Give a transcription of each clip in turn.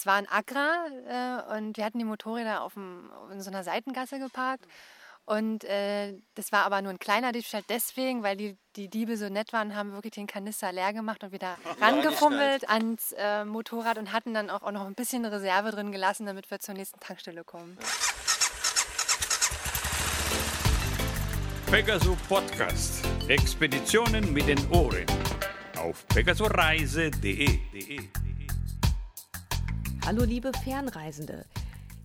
es war ein Agra äh, und wir hatten die Motorräder auf dem, in so einer Seitengasse geparkt. Und äh, das war aber nur ein kleiner Diebstahl deswegen, weil die, die Diebe so nett waren, haben wirklich den Kanister leer gemacht und wieder rangefummelt ans äh, Motorrad und hatten dann auch, auch noch ein bisschen Reserve drin gelassen, damit wir zur nächsten Tankstelle kommen. Pegaso Podcast. Expeditionen mit den Ohren. Auf pegasoreise.de. Hallo liebe Fernreisende.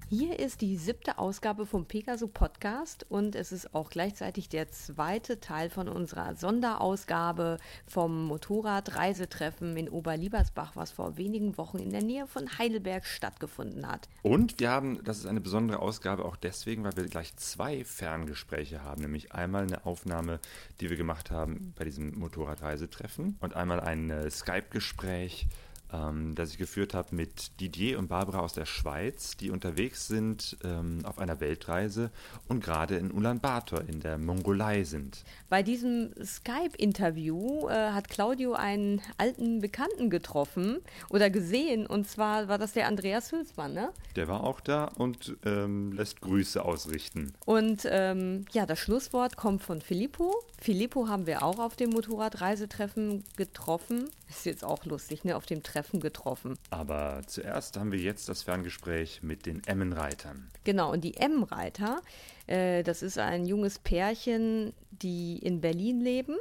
Hier ist die siebte Ausgabe vom Pegaso Podcast und es ist auch gleichzeitig der zweite Teil von unserer Sonderausgabe vom Motorradreisetreffen in Oberliebersbach, was vor wenigen Wochen in der Nähe von Heidelberg stattgefunden hat. Und wir haben, das ist eine besondere Ausgabe auch deswegen, weil wir gleich zwei Ferngespräche haben, nämlich einmal eine Aufnahme, die wir gemacht haben bei diesem Motorradreisetreffen und einmal ein äh, Skype-Gespräch ähm, das ich geführt habe mit Didier und Barbara aus der Schweiz, die unterwegs sind ähm, auf einer Weltreise und gerade in Ulaanbaatar in der Mongolei sind. Bei diesem Skype-Interview äh, hat Claudio einen alten Bekannten getroffen oder gesehen und zwar war das der Andreas Hülsmann, ne? Der war auch da und ähm, lässt Grüße ausrichten. Und ähm, ja, das Schlusswort kommt von Filippo. Filippo haben wir auch auf dem Motorradreisetreffen getroffen. Ist jetzt auch lustig, ne? Auf dem Treffen getroffen. Aber zuerst haben wir jetzt das Ferngespräch mit den Emmenreitern. Genau, und die Emmenreiter, äh, das ist ein junges Pärchen, die in Berlin leben.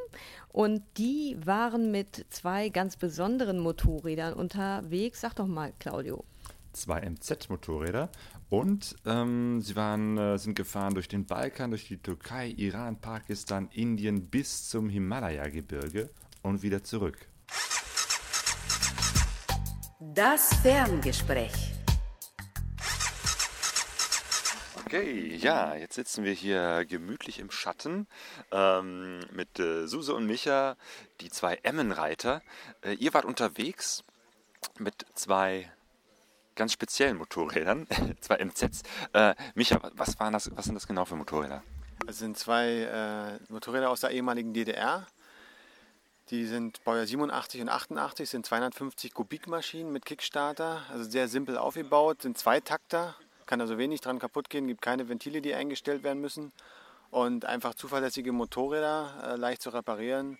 Und die waren mit zwei ganz besonderen Motorrädern unterwegs. Sag doch mal, Claudio zwei MZ-Motorräder und ähm, sie waren, äh, sind gefahren durch den Balkan, durch die Türkei, Iran, Pakistan, Indien bis zum Himalaya-Gebirge und wieder zurück. Das Ferngespräch. Okay, ja, jetzt sitzen wir hier gemütlich im Schatten ähm, mit äh, Suse und Micha, die zwei Emmenreiter. Äh, ihr wart unterwegs mit zwei ganz speziellen Motorrädern, zwei MZs. Äh, Micha, was, waren das, was sind das genau für Motorräder? Das sind zwei äh, Motorräder aus der ehemaligen DDR. Die sind Baujahr 87 und 88, sind 250 Kubikmaschinen mit Kickstarter, also sehr simpel aufgebaut, sind Zweitakter, kann also wenig dran kaputt gehen, gibt keine Ventile, die eingestellt werden müssen und einfach zuverlässige Motorräder, äh, leicht zu reparieren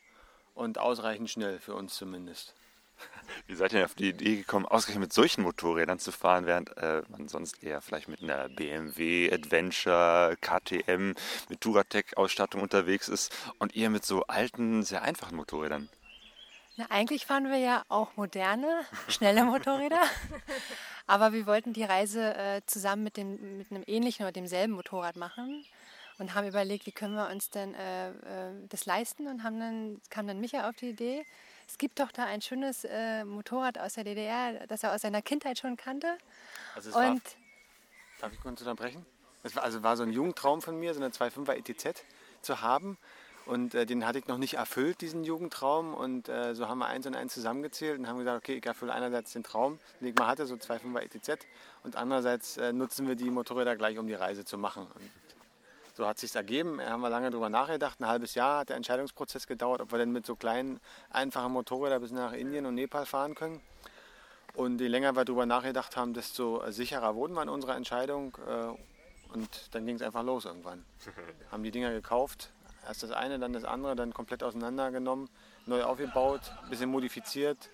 und ausreichend schnell für uns zumindest. Wie seid ihr auf die Idee gekommen, ausgerechnet mit solchen Motorrädern zu fahren, während äh, man sonst eher vielleicht mit einer BMW, Adventure, KTM, mit Touratec-Ausstattung unterwegs ist und ihr mit so alten, sehr einfachen Motorrädern? Na, eigentlich fahren wir ja auch moderne, schnelle Motorräder. Aber wir wollten die Reise äh, zusammen mit, dem, mit einem ähnlichen oder demselben Motorrad machen und haben überlegt, wie können wir uns denn äh, äh, das leisten und haben dann, kam dann Micha auf die Idee, es gibt doch da ein schönes äh, Motorrad aus der DDR, das er aus seiner Kindheit schon kannte. Also es und war, darf ich kurz unterbrechen? Es war, also war so ein Jugendtraum von mir, so eine 2.5er ETZ zu haben. Und äh, den hatte ich noch nicht erfüllt, diesen Jugendtraum. Und äh, so haben wir eins und eins zusammengezählt und haben gesagt, okay, ich erfülle einerseits den Traum, den ich mal hatte, so 2.5er ETZ. Und andererseits äh, nutzen wir die Motorräder gleich, um die Reise zu machen. Und so hat es sich ergeben. Da haben wir lange darüber nachgedacht. Ein halbes Jahr hat der Entscheidungsprozess gedauert, ob wir denn mit so kleinen, einfachen Motorrädern bis nach Indien und Nepal fahren können. Und je länger wir darüber nachgedacht haben, desto sicherer wurden wir in unserer Entscheidung. Äh, und dann ging es einfach los irgendwann. haben die Dinger gekauft. Erst das eine, dann das andere, dann komplett auseinandergenommen, neu aufgebaut, ein bisschen modifiziert.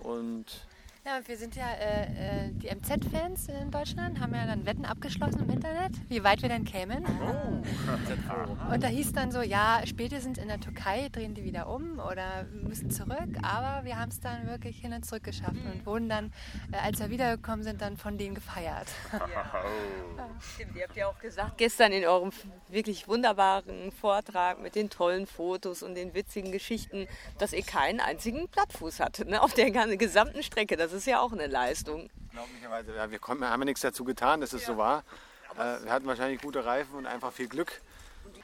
Und ja, wir sind ja äh, äh die MZ-Fans in Deutschland, haben ja dann Wetten abgeschlossen im Internet, wie weit wir denn kämen. Oh. Und da hieß dann so, ja, spätestens in der Türkei drehen die wieder um oder müssen zurück. Aber wir haben es dann wirklich hin und zurück geschafft und wurden dann, äh, als wir wiedergekommen sind, dann von denen gefeiert. Ja. Stimmt, ihr habt ja auch gesagt, gestern in eurem wirklich wunderbaren Vortrag mit den tollen Fotos und den witzigen Geschichten, dass ihr keinen einzigen Plattfuß hattet ne, auf der gesamten Strecke. Das ist ja auch eine Leistung. Glaublicherweise, ja, wir haben ja nichts dazu getan, dass es ja. so war. Äh, wir hatten wahrscheinlich gute Reifen und einfach viel Glück.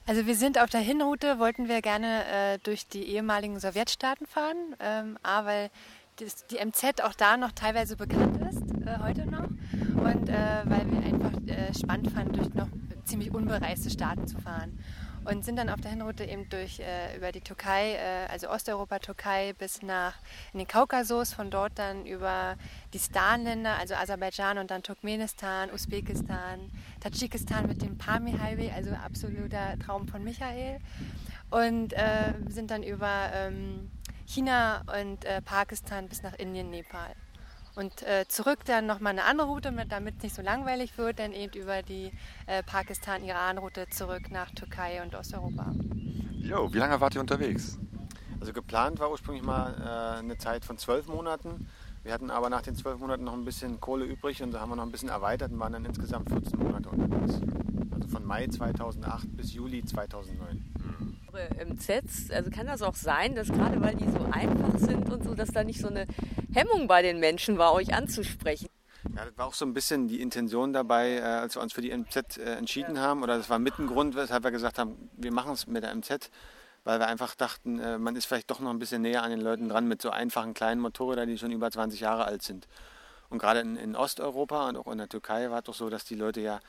Also wir sind auf der Hinroute, wollten wir gerne äh, durch die ehemaligen Sowjetstaaten fahren. Ähm, A, weil das, die MZ auch da noch teilweise bekannt ist, äh, heute noch. Und äh, weil wir einfach äh, spannend fanden, durch noch ziemlich unbereiste Staaten zu fahren. Und sind dann auf der Hinroute eben durch äh, über die Türkei, äh, also Osteuropa, Türkei bis nach in den Kaukasus, von dort dann über die Stan-Länder, also Aserbaidschan und dann Turkmenistan, Usbekistan, Tadschikistan mit dem Pami Highway, also absoluter Traum von Michael und äh, sind dann über ähm, China und äh, Pakistan bis nach Indien, Nepal. Und äh, zurück dann nochmal eine andere Route, damit es nicht so langweilig wird, dann eben über die äh, Pakistan-Iran-Route zurück nach Türkei und Osteuropa. Jo, wie lange wart ihr unterwegs? Also geplant war ursprünglich mal äh, eine Zeit von zwölf Monaten. Wir hatten aber nach den zwölf Monaten noch ein bisschen Kohle übrig und so haben wir noch ein bisschen erweitert und waren dann insgesamt 14 Monate unterwegs. Also von Mai 2008 bis Juli 2009. MZs, also kann das auch sein, dass gerade weil die so einfach sind und so, dass da nicht so eine Hemmung bei den Menschen war, euch anzusprechen? Ja, das war auch so ein bisschen die Intention dabei, äh, als wir uns für die MZ äh, entschieden haben. Oder das war mit ein Grund, weshalb wir gesagt haben, wir machen es mit der MZ, weil wir einfach dachten, äh, man ist vielleicht doch noch ein bisschen näher an den Leuten dran mit so einfachen kleinen Motorrädern, die schon über 20 Jahre alt sind. Und gerade in, in Osteuropa und auch in der Türkei war es doch so, dass die Leute ja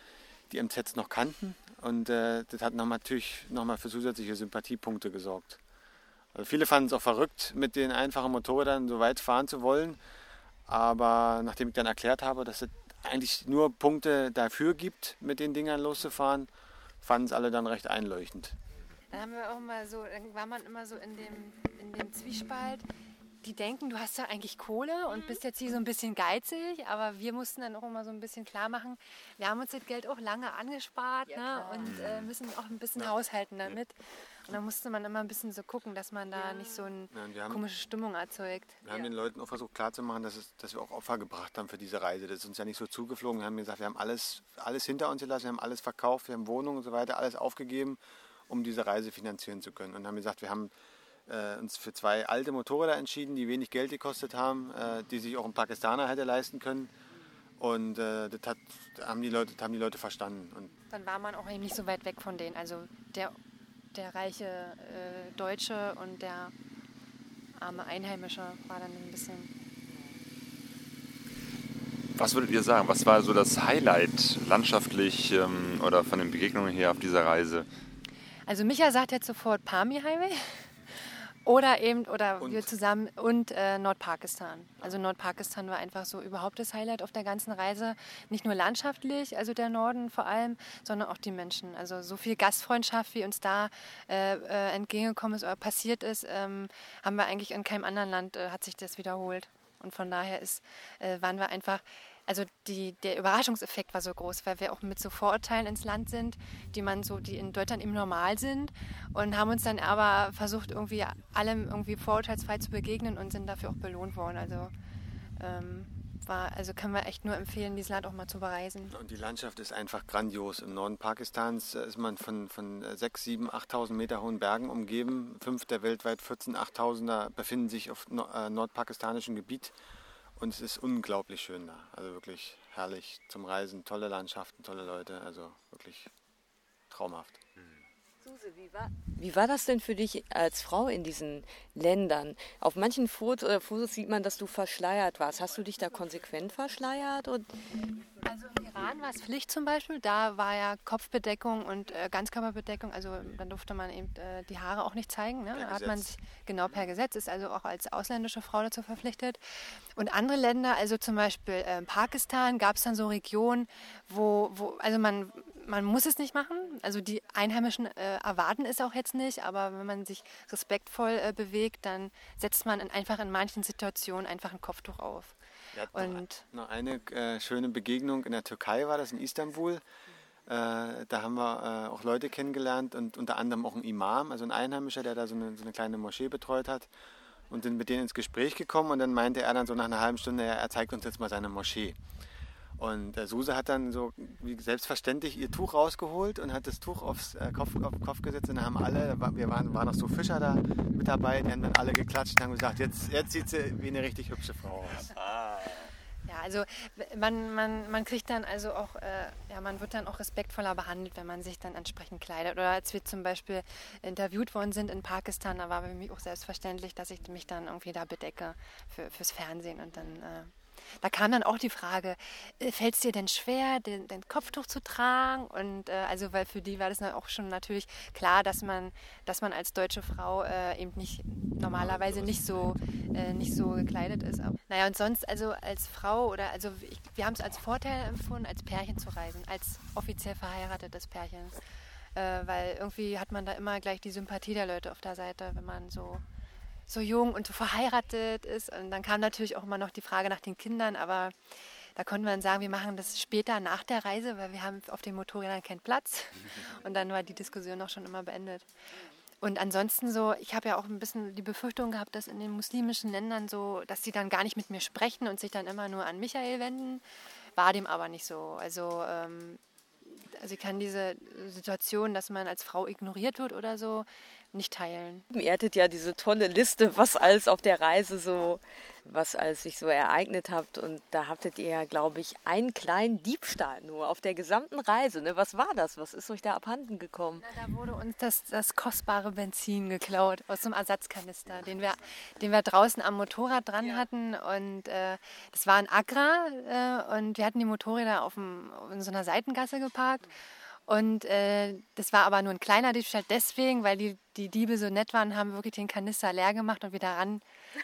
die MZs noch kannten und äh, das hat noch natürlich nochmal für zusätzliche Sympathiepunkte gesorgt. Also viele fanden es auch verrückt, mit den einfachen Motorrädern so weit fahren zu wollen. Aber nachdem ich dann erklärt habe, dass es eigentlich nur Punkte dafür gibt, mit den Dingern loszufahren, fanden es alle dann recht einleuchtend. Dann haben wir auch mal so, dann war man immer so in dem, in dem Zwiespalt die denken, du hast ja eigentlich Kohle und bist jetzt hier so ein bisschen geizig, aber wir mussten dann auch immer so ein bisschen klar machen, wir haben uns das Geld auch lange angespart ja, ne, und äh, müssen auch ein bisschen ja. haushalten damit. Und da musste man immer ein bisschen so gucken, dass man da ja. nicht so eine haben, komische Stimmung erzeugt. Wir haben den Leuten auch versucht klarzumachen, dass, es, dass wir auch Opfer gebracht haben für diese Reise. Das ist uns ja nicht so zugeflogen. Wir haben gesagt, wir haben alles, alles hinter uns gelassen, wir haben alles verkauft, wir haben Wohnungen und so weiter, alles aufgegeben, um diese Reise finanzieren zu können. Und haben gesagt, wir haben äh, uns für zwei alte Motorräder entschieden, die wenig Geld gekostet haben, äh, die sich auch ein Pakistaner hätte leisten können. Und äh, das, hat, haben die Leute, das haben die Leute verstanden. Und dann war man auch eben nicht so weit weg von denen. Also der, der reiche äh, Deutsche und der arme Einheimische war dann ein bisschen. Was würdet ihr sagen? Was war so das Highlight landschaftlich ähm, oder von den Begegnungen her auf dieser Reise? Also Micha sagt jetzt sofort Pami Highway. Oder eben, oder und. wir zusammen und äh, Nordpakistan. Also Nordpakistan war einfach so überhaupt das Highlight auf der ganzen Reise. Nicht nur landschaftlich, also der Norden vor allem, sondern auch die Menschen. Also so viel Gastfreundschaft, wie uns da äh, äh, entgegengekommen ist oder passiert ist, ähm, haben wir eigentlich in keinem anderen Land, äh, hat sich das wiederholt. Und von daher ist, äh, waren wir einfach also die, der Überraschungseffekt war so groß, weil wir auch mit so Vorurteilen ins Land sind, die man so, die in Deutschland eben normal sind und haben uns dann aber versucht, irgendwie allem irgendwie vorurteilsfrei zu begegnen und sind dafür auch belohnt worden. Also ähm, war, also können wir echt nur empfehlen, dieses Land auch mal zu bereisen. Und die Landschaft ist einfach grandios. Im Norden Pakistans ist man von, von 6, 7, 8.000 Meter hohen Bergen umgeben. Fünf der weltweit 14 8.000er befinden sich auf äh, nordpakistanischem Gebiet. Und es ist unglaublich schön da. Also wirklich herrlich zum Reisen, tolle Landschaften, tolle Leute. Also wirklich traumhaft. Suse, wie war, wie war das denn für dich als Frau in diesen Ländern? Auf manchen Fotos, äh, Fotos sieht man, dass du verschleiert warst. Hast du dich da konsequent verschleiert? Und also im Iran war es Pflicht zum Beispiel. Da war ja Kopfbedeckung und äh, Ganzkörperbedeckung. Also dann durfte man eben äh, die Haare auch nicht zeigen. Ne? Da hat man sich genau per Gesetz ist also auch als ausländische Frau dazu verpflichtet. Und andere Länder, also zum Beispiel äh, Pakistan, gab es dann so Regionen, wo, wo also man man muss es nicht machen. Also die Einheimischen äh, erwarten es auch jetzt nicht, aber wenn man sich respektvoll äh, bewegt, dann setzt man in, einfach in manchen Situationen einfach ein Kopftuch auf. Ja, und noch eine äh, schöne Begegnung in der Türkei war das in Istanbul. Äh, da haben wir äh, auch Leute kennengelernt und unter anderem auch einen Imam, also ein Einheimischer, der da so eine, so eine kleine Moschee betreut hat und sind mit denen ins Gespräch gekommen und dann meinte er dann so nach einer halben Stunde, er zeigt uns jetzt mal seine Moschee. Und äh, Suse hat dann so wie selbstverständlich ihr Tuch rausgeholt und hat das Tuch aufs äh, Kopf, auf den Kopf gesetzt und dann haben alle, wir waren, waren noch so Fischer da mit dabei, die haben dann alle geklatscht und haben gesagt, jetzt, jetzt sieht sie wie eine richtig hübsche Frau aus. Ah. Ja, also man, man, man kriegt dann also auch, äh, ja, man wird dann auch respektvoller behandelt, wenn man sich dann entsprechend kleidet. Oder als wir zum Beispiel interviewt worden sind in Pakistan, da war für mich auch selbstverständlich, dass ich mich dann irgendwie da bedecke für, fürs Fernsehen und dann äh, da kam dann auch die Frage, äh, fällt es dir denn schwer, den, den, Kopftuch zu tragen? Und äh, also, weil für die war das dann auch schon natürlich klar, dass man, dass man als deutsche Frau äh, eben nicht normalerweise nicht so, äh, nicht so gekleidet ist. Aber, naja, und sonst, also als Frau oder also ich, wir haben es als Vorteil empfunden, als Pärchen zu reisen, als offiziell verheiratetes Pärchen. Äh, weil irgendwie hat man da immer gleich die Sympathie der Leute auf der Seite, wenn man so so jung und so verheiratet ist. Und dann kam natürlich auch immer noch die Frage nach den Kindern, aber da konnte man sagen, wir machen das später nach der Reise, weil wir haben auf den Motorrädern keinen Platz. Und dann war die Diskussion auch schon immer beendet. Und ansonsten so, ich habe ja auch ein bisschen die Befürchtung gehabt, dass in den muslimischen Ländern so, dass sie dann gar nicht mit mir sprechen und sich dann immer nur an Michael wenden. War dem aber nicht so. Also, ähm, also ich kann diese Situation, dass man als Frau ignoriert wird oder so, nicht teilen. Ihr hattet ja diese tolle Liste, was alles auf der Reise so, was alles sich so ereignet habt. Und da hattet ihr ja, glaube ich, einen kleinen Diebstahl nur auf der gesamten Reise. Ne? Was war das? Was ist euch da abhanden gekommen? Na, da wurde uns das, das kostbare Benzin geklaut aus einem Ersatzkanister, den wir, den wir draußen am Motorrad dran ja. hatten. Und äh, das war ein Agra äh, und wir hatten die Motorräder auf, dem, in so einer Seitengasse geparkt. Und äh, das war aber nur ein kleiner Diebstahl deswegen, weil die, die Diebe so nett waren, haben wirklich den Kanister leer gemacht und wieder ran,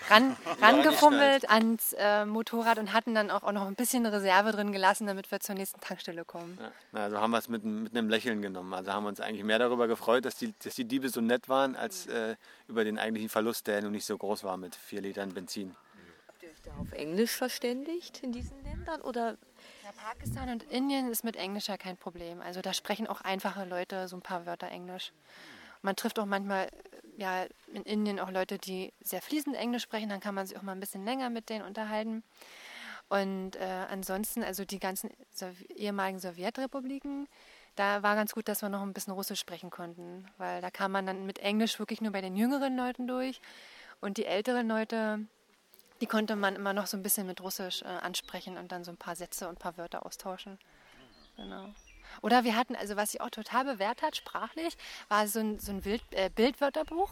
ran, rangefummelt ans äh, Motorrad und hatten dann auch, auch noch ein bisschen Reserve drin gelassen, damit wir zur nächsten Tankstelle kommen. Ja, also haben wir es mit, mit einem Lächeln genommen. Also haben wir uns eigentlich mehr darüber gefreut, dass die, dass die Diebe so nett waren, als äh, über den eigentlichen Verlust, der nun nicht so groß war mit vier Litern Benzin. Habt ihr euch da auf Englisch verständigt in diesen Ländern oder ja, Pakistan und Indien ist mit Englisch ja kein Problem. Also da sprechen auch einfache Leute so ein paar Wörter Englisch. Man trifft auch manchmal äh, ja, in Indien auch Leute, die sehr fließend Englisch sprechen. Dann kann man sich auch mal ein bisschen länger mit denen unterhalten. Und äh, ansonsten, also die ganzen ehemaligen Sowjetrepubliken, da war ganz gut, dass wir noch ein bisschen Russisch sprechen konnten, weil da kam man dann mit Englisch wirklich nur bei den jüngeren Leuten durch. Und die älteren Leute, die konnte man immer noch so ein bisschen mit Russisch äh, ansprechen und dann so ein paar Sätze und ein paar Wörter austauschen. Genau. Oder wir hatten, also was sich auch total bewährt hat, sprachlich, war so ein, so ein Bild, äh, Bildwörterbuch.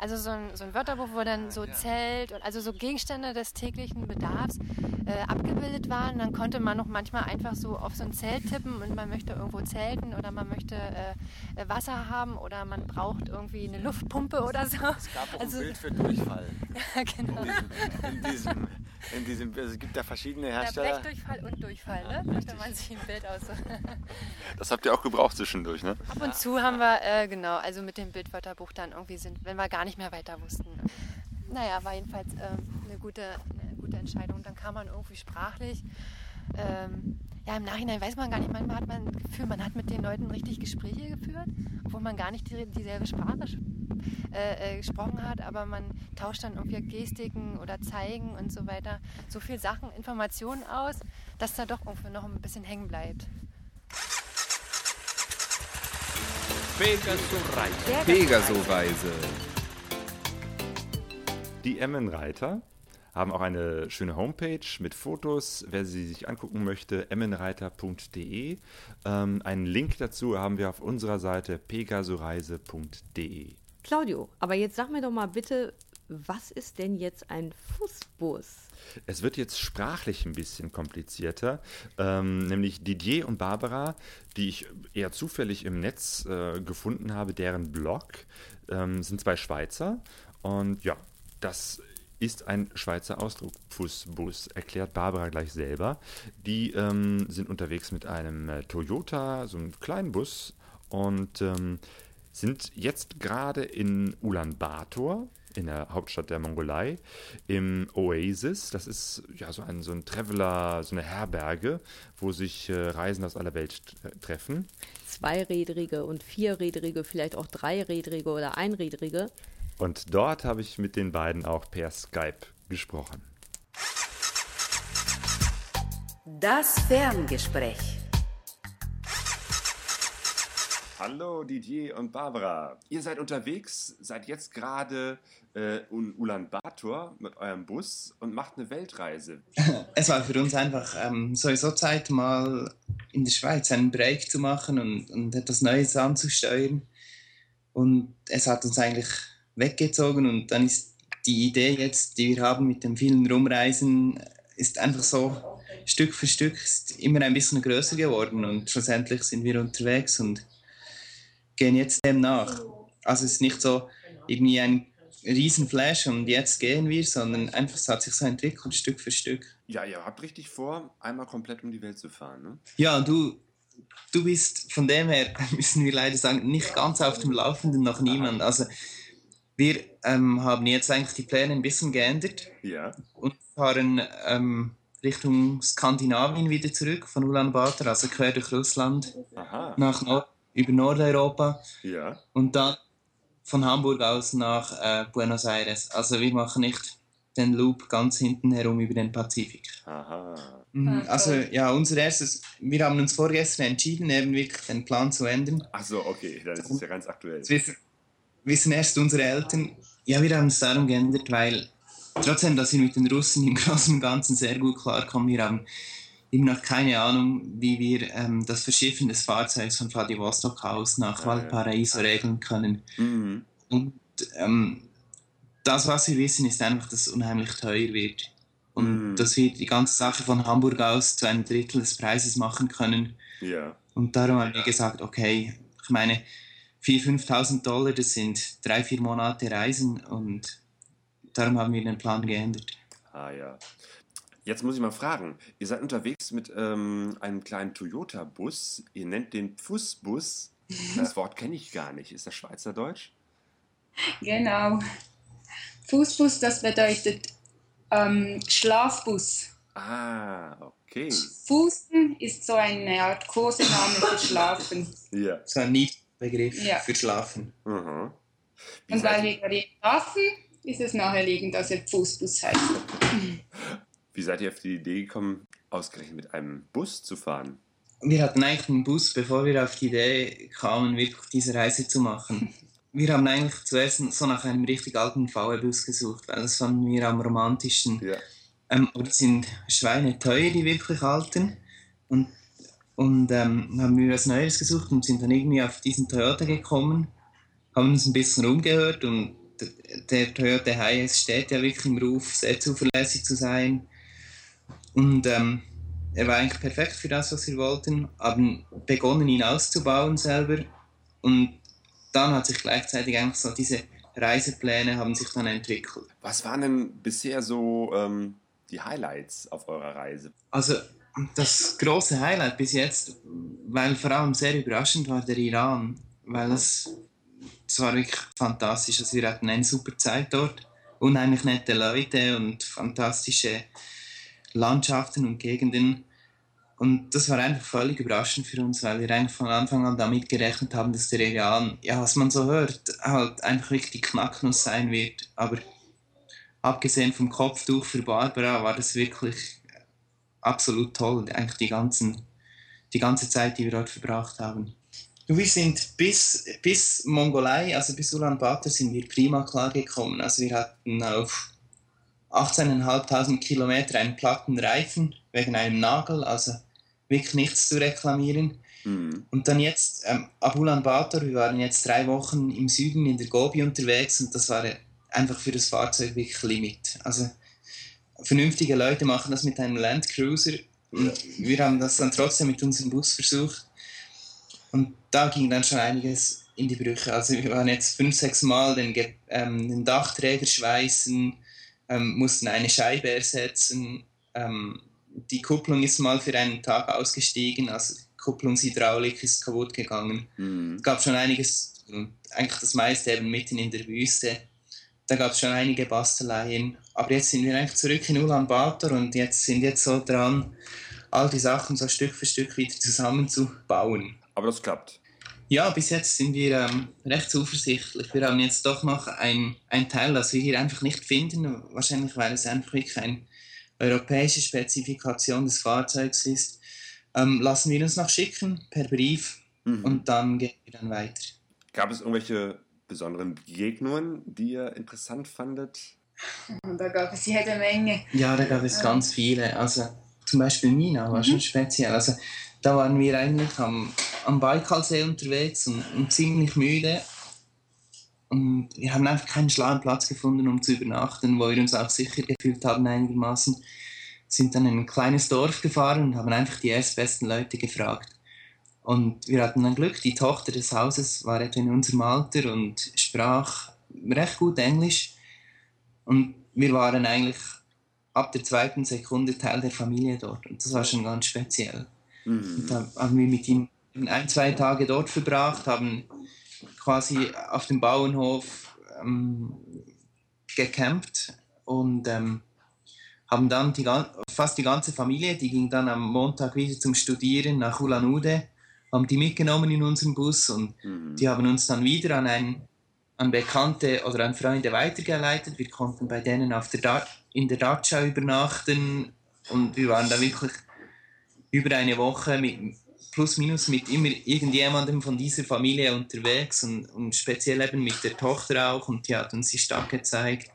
Also so ein, so ein Wörterbuch, wo dann so Zelt und also so Gegenstände des täglichen Bedarfs äh, abgebildet waren. Dann konnte man noch manchmal einfach so auf so ein Zelt tippen und man möchte irgendwo zelten oder man möchte äh, Wasser haben oder man braucht irgendwie eine Luftpumpe oder so. Es gab auch also, ein Bild für Durchfall. ja, genau. In diesem, in diesem, in diesem also es gibt da verschiedene Hersteller. Ja, Blechdurchfall und Durchfall, ne? Möchte man sich ein Bild aus. das habt ihr auch gebraucht zwischendurch, ne? Ab und zu haben wir, äh, genau, also mit dem Bildwörterbuch dann irgendwie sind, wenn wir gar nicht mehr weiter wussten. Naja, war jedenfalls äh, eine, gute, eine gute Entscheidung. Dann kam man irgendwie sprachlich. Ähm, ja, im Nachhinein weiß man gar nicht, manchmal hat man das Gefühl, man hat mit den Leuten richtig Gespräche geführt, obwohl man gar nicht die, dieselbe Sprache äh, äh, gesprochen hat, aber man tauscht dann irgendwie Gestiken oder Zeigen und so weiter, so viel Sachen, Informationen aus, dass da doch irgendwie noch ein bisschen hängen bleibt. Pegaso-Reise. Pegaso-Reise. Die Emmenreiter haben auch eine schöne Homepage mit Fotos, wer sie sich angucken möchte, emmenreiter.de. Ähm, einen Link dazu haben wir auf unserer Seite pegasoreise.de. Claudio, aber jetzt sag mir doch mal bitte, was ist denn jetzt ein Fußbus? Es wird jetzt sprachlich ein bisschen komplizierter. Ähm, nämlich Didier und Barbara, die ich eher zufällig im Netz äh, gefunden habe, deren Blog, ähm, sind zwei Schweizer. Und ja, das ist ein Schweizer Ausdruck, Fußbus, erklärt Barbara gleich selber. Die ähm, sind unterwegs mit einem äh, Toyota, so einem kleinen Bus und ähm, sind jetzt gerade in Ulaanbaatar, in der Hauptstadt der Mongolei, im Oasis. Das ist ja so ein, so ein Traveler, so eine Herberge, wo sich äh, Reisende aus aller Welt treffen. Zweirädrige und vierrädrige, vielleicht auch dreirädrige oder einrädrige. Und dort habe ich mit den beiden auch per Skype gesprochen. Das Ferngespräch. Hallo Didier und Barbara. Ihr seid unterwegs, seid jetzt gerade äh, in Ulaanbaatar mit eurem Bus und macht eine Weltreise. Es war für uns einfach ähm, sowieso Zeit, mal in der Schweiz einen Break zu machen und, und etwas Neues anzusteuern. Und es hat uns eigentlich weggezogen und dann ist die Idee jetzt, die wir haben mit dem vielen Rumreisen, ist einfach so Stück für Stück immer ein bisschen größer geworden und schlussendlich sind wir unterwegs und gehen jetzt dem nach. Also es ist nicht so irgendwie ein Riesenflash und jetzt gehen wir, sondern einfach es hat sich so entwickelt, Stück für Stück. Ja, ihr habt richtig vor, einmal komplett um die Welt zu fahren, ne? Ja, du, du bist von dem her, müssen wir leider sagen, nicht ganz auf dem Laufenden, noch niemand. Also wir ähm, haben jetzt eigentlich die Pläne ein bisschen geändert Ja. und fahren ähm, Richtung Skandinavien wieder zurück, von Ulaanbaatar, also quer durch Russland Aha. nach Nord über Nordeuropa Ja. und dann von Hamburg aus nach äh, Buenos Aires. Also wir machen nicht den Loop ganz hinten herum über den Pazifik. Aha. Mhm, Also ja, unser erstes, wir haben uns vorgestern entschieden, eben wirklich den Plan zu ändern. Ach so, okay, dann ist es ja ganz aktuell. Jetzt wissen, wissen erst unsere Eltern, ja, wir haben es darum geändert, weil trotzdem, dass wir mit den Russen im Großen und Ganzen sehr gut klarkommen, wir haben immer noch keine Ahnung, wie wir ähm, das Verschiffen des Fahrzeugs von Vladivostok aus nach Ah. Valparaiso regeln können. Mhm. Und ähm, das, was wir wissen, ist einfach, dass es unheimlich teuer wird. Und Mm. dass wir die ganze Sache von Hamburg aus zu einem Drittel des Preises machen können. Ja. Und darum haben wir gesagt, okay, ich meine, 4.000, 5.000 Dollar, das sind drei, vier Monate Reisen und darum haben wir den Plan geändert. Ah ja. Jetzt muss ich mal fragen, ihr seid unterwegs mit ähm, einem kleinen Toyota-Bus, ihr nennt den Pfussbus. Das Wort kenne ich gar nicht. Ist das Schweizerdeutsch? Genau. Fußbus, das bedeutet ähm, Schlafbus. Ah, okay. Fußen ist so eine Art Kosename für Schlafen. Ja. So ein Niedbegriff Ja. für Schlafen. Mhm. Wie Und weil seid, wir gerade schlafen, ist es naheliegend, dass er Fußbus heißt. wie seid ihr auf die Idee gekommen, ausgerechnet mit einem Bus zu fahren? Wir hatten eigentlich einen Bus, bevor wir auf die Idee kamen, wirklich diese Reise zu machen. Wir haben eigentlich zuerst so nach einem richtig alten VW-Bus gesucht, weil das fanden wir am romantischsten. Ja. Ähm, aber die sind schweineteuer, die wirklich alten. Und, und ähm, haben wir was Neues gesucht und sind dann irgendwie auf diesen Toyota gekommen, haben uns ein bisschen umgehört und der Toyota Hiace steht ja wirklich im Ruf, sehr zuverlässig zu sein. Und ähm, er war eigentlich perfekt für das, was wir wollten, haben begonnen, ihn auszubauen selber. Und dann hat sich gleichzeitig eigentlich so diese Reisepläne haben sich dann entwickelt. Was waren denn bisher so ähm, die Highlights auf eurer Reise? Also das große Highlight bis jetzt, weil vor allem sehr überraschend war der Iran, weil es, es war wirklich fantastisch. Also wir hatten eine super Zeit dort, unheimlich nette Leute und fantastische Landschaften und Gegenden. Und das war einfach völlig überraschend für uns, weil wir eigentlich von Anfang an damit gerechnet haben, dass der Iran, ja, was man so hört, halt einfach wirklich die Knacknuss sein wird. Aber abgesehen vom Kopftuch für Barbara war das wirklich absolut toll, eigentlich die, ganzen, die ganze Zeit, die wir dort verbracht haben. Wir sind bis, bis Mongolei, also bis Ulaanbaatar, sind wir prima klargekommen. Also wir hatten auf 18.500 Kilometer einen platten Reifen wegen einem Nagel, also wirklich nichts zu reklamieren. Mhm. Und dann jetzt ähm, ab Ulaanbaatar, wir waren jetzt drei Wochen im Süden in der Gobi unterwegs und das war einfach für das Fahrzeug wirklich Limit. Also vernünftige Leute machen das mit einem Landcruiser und wir haben das dann trotzdem mit unserem Bus versucht und da ging dann schon einiges in die Brüche. Also wir waren jetzt fünf, sechs Mal den, ähm, den Dachträger schweißen, ähm, mussten eine Scheibe ersetzen, ähm, die Kupplung ist mal für einen Tag ausgestiegen, also die Kupplungshydraulik ist kaputt gegangen. Mhm. Es gab schon einiges, und eigentlich das meiste eben mitten in der Wüste. Da gab es schon einige Basteleien. Aber jetzt sind wir eigentlich zurück in Ulaanbaatar und jetzt sind jetzt so dran, all die Sachen so Stück für Stück wieder zusammenzubauen. Aber das klappt. Ja, bis jetzt sind wir ähm, recht zuversichtlich. Wir haben jetzt doch noch ein, ein Teil, das wir hier einfach nicht finden, wahrscheinlich weil es einfach wirklich eine europäische Spezifikation des Fahrzeugs ist. Ähm, lassen wir uns noch schicken per Brief Mhm. und dann gehen wir dann weiter. Gab es irgendwelche besonderen Begegnungen, die ihr interessant fandet? Und da gab es jede Menge. Ja, da gab es ganz viele. Also zum Beispiel Mina war schon speziell. Also da waren wir eigentlich am, am Baikalsee unterwegs und, und ziemlich müde. Und wir haben einfach keinen schlauen Platz gefunden, um zu übernachten, wo wir uns auch sicher gefühlt haben einigermaßen. sind dann in ein kleines Dorf gefahren und haben einfach die erstbesten Leute gefragt. Und wir hatten dann Glück, die Tochter des Hauses war etwa in unserem Alter und sprach recht gut Englisch. Und wir waren eigentlich ab der zweiten Sekunde Teil der Familie dort. Und das war schon ganz speziell. Mhm. Da haben wir mit ihm ein, zwei Tage dort verbracht, haben quasi auf dem Bauernhof ähm, gecampt und ähm, haben dann die, fast die ganze Familie, die ging dann am Montag wieder zum Studieren nach Ulan-Ude, haben die mitgenommen in unseren Bus und mhm. die haben uns dann wieder an, ein, an Bekannte oder an Freunde weitergeleitet. Wir konnten bei denen auf der da in der Dacia übernachten und wir waren da wirklich über eine Woche mit, plus minus mit immer irgendjemandem von dieser Familie unterwegs und, und speziell eben mit der Tochter auch und die hat uns die Stadt gezeigt.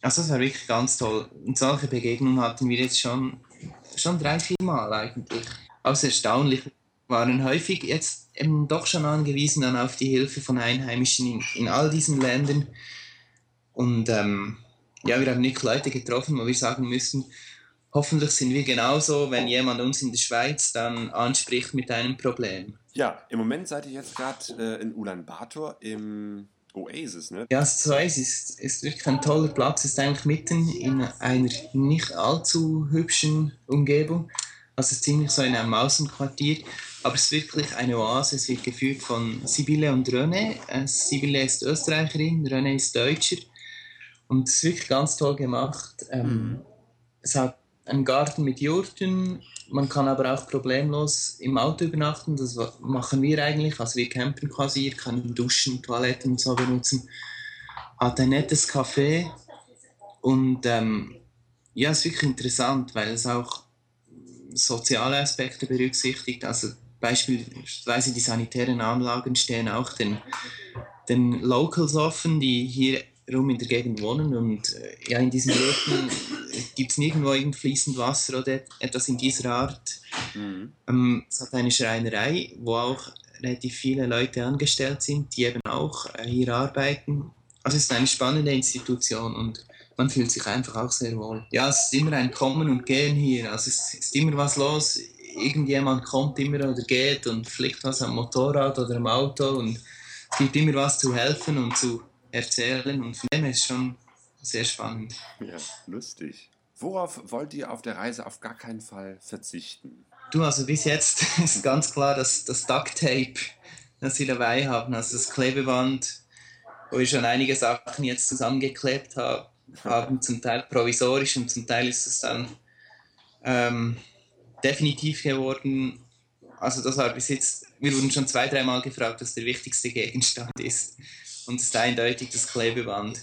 Also das war wirklich ganz toll. Und solche Begegnungen hatten wir jetzt schon, schon drei, vier Mal eigentlich. Außer erstaunlich waren häufig jetzt eben doch schon angewiesen dann auf die Hilfe von Einheimischen in, in all diesen Ländern. Und ähm, ja, wir haben nicht Leute getroffen, wo wir sagen müssen, hoffentlich sind wir genauso, wenn jemand uns in der Schweiz dann anspricht mit einem Problem. Ja, im Moment seid ihr jetzt gerade äh, in Ulaanbaatar im Oasis, ne? Ja, das Oasis ist, ist wirklich ein toller Platz. Ist eigentlich mitten in einer nicht allzu hübschen Umgebung. Also ziemlich so in einem Außenquartier. Aber es ist wirklich eine Oase. Es wird geführt von Sibylle und René. Äh, Sibylle ist Österreicherin, René ist Deutscher. Und es ist wirklich ganz toll gemacht. Ähm, mhm. Es hat einen Garten mit Jurten. Man kann aber auch problemlos im Auto übernachten. Das machen wir eigentlich. Also wir campen quasi, ihr können Duschen, Toiletten und so benutzen. Hat ein nettes Café und ähm, ja, es ist wirklich interessant, weil es auch soziale Aspekte berücksichtigt. Also beispielsweise die sanitären Anlagen stehen auch den, den Locals offen, die hier rum in der Gegend wohnen und äh, ja, in diesen Läden gibt es nirgendwo irgend fließend Wasser oder etwas in dieser Art. Mhm. Ähm, es hat eine Schreinerei, wo auch relativ viele Leute angestellt sind, die eben auch äh, hier arbeiten. Also es ist eine spannende Institution und man fühlt sich einfach auch sehr wohl. Ja, es ist immer ein Kommen und Gehen hier. Also es ist immer was los. Irgendjemand kommt immer oder geht und fliegt was am Motorrad oder am Auto und es gibt immer was zu helfen und zu erzählen und von dem ist schon sehr spannend. Ja, lustig. Worauf wollt ihr auf der Reise auf gar keinen Fall verzichten? Du, also bis jetzt ist ganz klar, dass das Duct Tape, das wir dabei haben, also das Klebeband, wo wir schon einige Sachen jetzt zusammengeklebt haben, haben zum Teil provisorisch und zum Teil ist es dann ähm, definitiv geworden. Also das war bis jetzt, wir wurden schon zwei, dreimal gefragt, was der wichtigste Gegenstand ist. Und es ist eindeutig das Klebeband.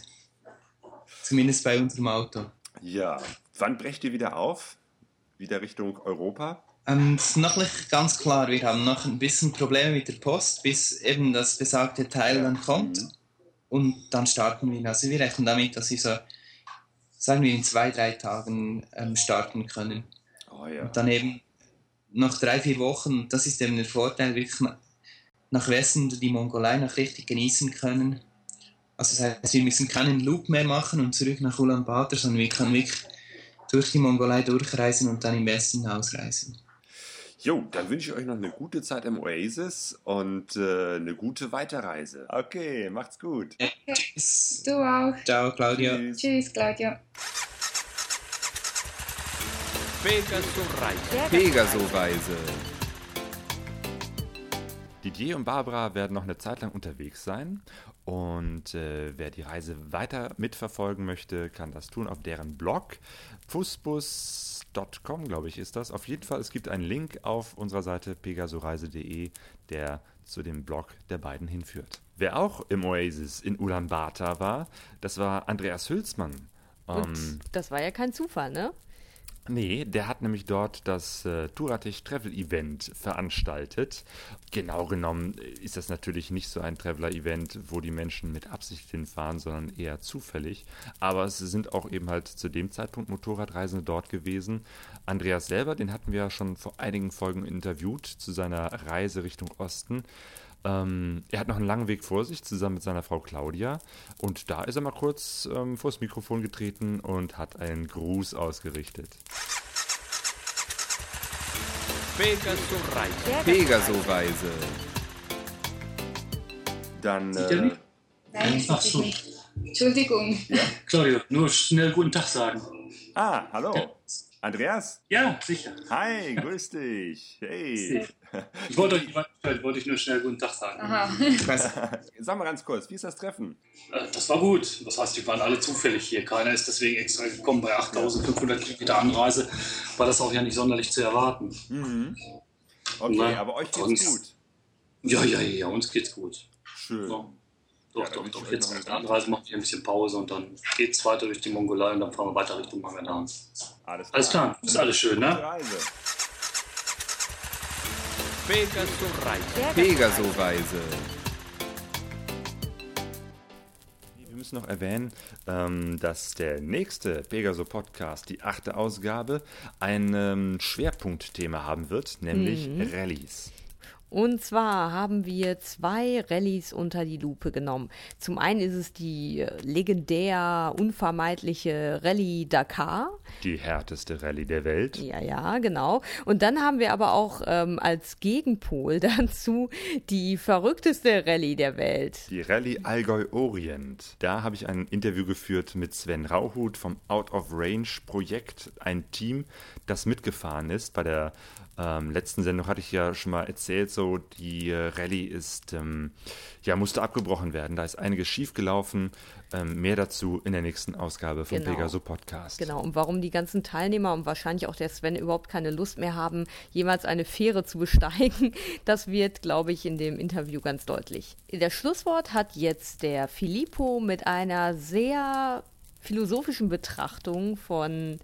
Zumindest bei unserem Auto. Ja. Wann brecht ihr wieder auf? Wieder Richtung Europa? Ähm, das ist noch nicht ganz klar. Wir haben noch ein bisschen Probleme mit der Post, bis eben das besagte Teil dann kommt. Mhm. Und dann starten wir. Also wir rechnen damit, dass wir so, sagen wir, in zwei, drei Tagen ähm, starten können. Oh, ja. Und dann eben noch drei, vier Wochen, das ist eben der Vorteil, wirklich nach Westen die Mongolei noch richtig genießen können. Also das heißt, wir müssen keinen Loop mehr machen und zurück nach Ulaanbaatar, sondern wir können wirklich durch die Mongolei durchreisen und dann im Westen ausreisen. Jo, dann wünsche ich euch noch eine gute Zeit im Oasis und äh, eine gute Weiterreise. Okay, macht's gut. Ja, tschüss. Du auch. Ciao, Claudia. Tschüss, Tschüss Claudia. Pegaso-Reise. Pegaso-Reise. Didier und Barbara werden noch eine Zeit lang unterwegs sein und äh, wer die Reise weiter mitverfolgen möchte, kann das tun auf deren Blog fußbus.com, glaube ich, ist das. Auf jeden Fall, es gibt einen Link auf unserer Seite pegasoreise.de, der zu dem Blog der beiden hinführt. Wer auch im Oasis in Ulaanbaatar war, das war Andreas Hülsmann. Und ähm, das war ja kein Zufall, ne? Nee, der hat nämlich dort das äh, Turatech Travel Event veranstaltet. Genau genommen ist das natürlich nicht so ein Traveler-Event, wo die Menschen mit Absicht hinfahren, sondern eher zufällig. Aber es sind auch eben halt zu dem Zeitpunkt Motorradreisende dort gewesen. Andreas selber, den hatten wir ja schon vor einigen Folgen interviewt zu seiner Reise Richtung Osten. Ähm, er hat noch einen langen Weg vor sich, zusammen mit seiner Frau Claudia. Und da ist er mal kurz ähm, vors Mikrofon getreten und hat einen Gruß ausgerichtet. Pegaso-Reise. Pegaso-Reise. Dann. Äh? Nein, Ach so. Entschuldigung. Claudio, nur schnell guten Tag sagen. ah, hallo. Andreas? Ja, sicher. Hi, grüß dich. Hey. Ich wollte euch stören, wollte ich nur schnell guten Tag sagen. Aha. Sag mal ganz kurz, wie ist das Treffen? Äh, Das war gut. Das heißt, die waren alle zufällig hier. Keiner ist deswegen extra gekommen. Bei 8500 Kilometer Anreise war das auch ja nicht sonderlich zu erwarten. Okay, Na, aber euch geht's sonst- gut. Ja, ja, ja, uns geht's gut. Schön. So. Doch, Ja, doch, ich doch. Jetzt einen der Anreise machen wir ein bisschen Pause und dann geht's weiter durch die Mongolei und dann fahren wir weiter Richtung Magadan. Alles klar. Alles klar, ist alles schön, Gute ne? Reise. Pegaso-Reise. Pegaso-Reise. Wir müssen noch erwähnen, ähm, dass der nächste Pegaso Podcast, die achte Ausgabe, ein ähm, Schwerpunktthema haben wird, nämlich Rallyes. Und zwar haben wir zwei Rallyes unter die Lupe genommen. Zum einen ist es die legendär unvermeidliche Rallye Dakar. Die härteste Rallye der Welt. Ja, ja, genau. Und dann haben wir aber auch ähm, als Gegenpol dazu die verrückteste Rallye der Welt. Die Rallye Allgäu Orient. Da habe ich ein Interview geführt mit Sven Rauhut vom Out of Range Projekt, ein Team, das mitgefahren ist. Bei der ähm, letzten Sendung hatte ich ja schon mal erzählt, so die äh, Rallye ist, ähm, ja, musste abgebrochen werden. Da ist einiges schiefgelaufen. Ähm, mehr dazu in der nächsten Ausgabe vom Genau. Pegaso Podcast. Genau, und warum die ganzen Teilnehmer und wahrscheinlich auch der Sven überhaupt keine Lust mehr haben, jemals eine Fähre zu besteigen, das wird, glaube ich, in dem Interview ganz deutlich. Das Schlusswort hat jetzt der Filippo mit einer sehr philosophischen Betrachtung von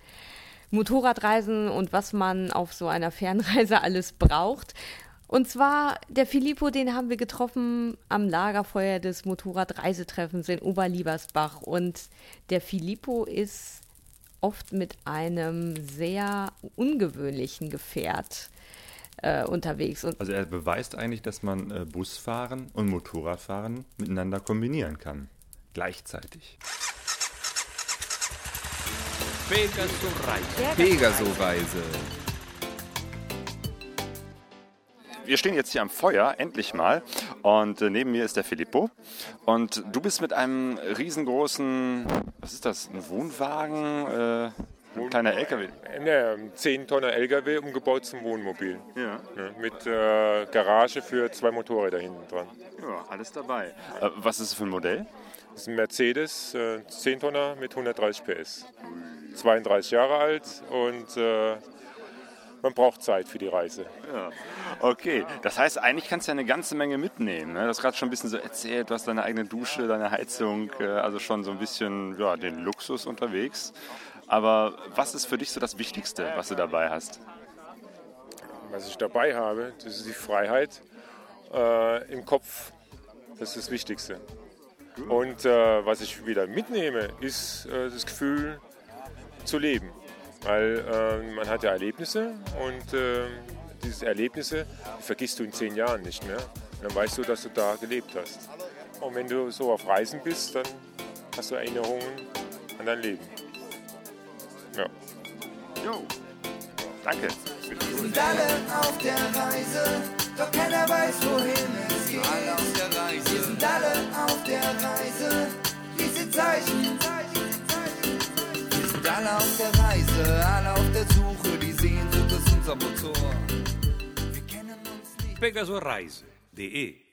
Motorradreisen und was man auf so einer Fernreise alles braucht. Und zwar, der Filippo, den haben wir getroffen am Lagerfeuer des Motorradreisetreffens in Oberliebersbach. Und der Filippo ist oft mit einem sehr ungewöhnlichen Gefährt äh, unterwegs. Und Also er beweist eigentlich, dass man äh, Busfahren und Motorradfahren miteinander kombinieren kann. Gleichzeitig. Pegaso-Reise. Pegaso-Reise. Wir stehen jetzt hier am Feuer, endlich mal. Und äh, neben mir ist der Filippo. Und du bist mit einem riesengroßen, was ist das, ein Wohnwagen, äh, ein kleiner LKW. Ne, 10 Tonner LKW umgebaut zum Wohnmobil. Ja. Ne, mit äh, Garage für zwei Motorräder hinten dran. ja, alles dabei. Äh, was ist es für ein Modell? Das ist ein Mercedes, äh, 10 Tonner mit 130 PS. 32 Jahre alt und äh, man braucht Zeit für die Reise. Ja. Okay, das heißt, eigentlich kannst du ja eine ganze Menge mitnehmen. Ne? Du hast gerade schon ein bisschen so erzählt, du hast deine eigene Dusche, deine Heizung, äh, also schon so ein bisschen ja, den Luxus unterwegs. Aber was ist für dich so das Wichtigste, was du dabei hast? Was ich dabei habe, das ist die Freiheit äh, im Kopf. Das ist das Wichtigste. Und äh, was ich wieder mitnehme, ist äh, das Gefühl zu leben. Weil äh, man hat ja Erlebnisse und äh, diese Erlebnisse die vergisst du in zehn Jahren nicht mehr. Und dann weißt du, dass du da gelebt hast. Und wenn du so auf Reisen bist, dann hast du Erinnerungen an dein Leben. Ja. Jo, danke. sind alle auf der Reise, doch keiner weiß, wohin es geht. Alle auf der Reise. Wir sind alle auf der Reise, diese Zeichen. Alle auf der Reise, alle auf der Suche, die Sehnsucht ist unser Motor. Wir kennen uns nicht. Pegasoreise.de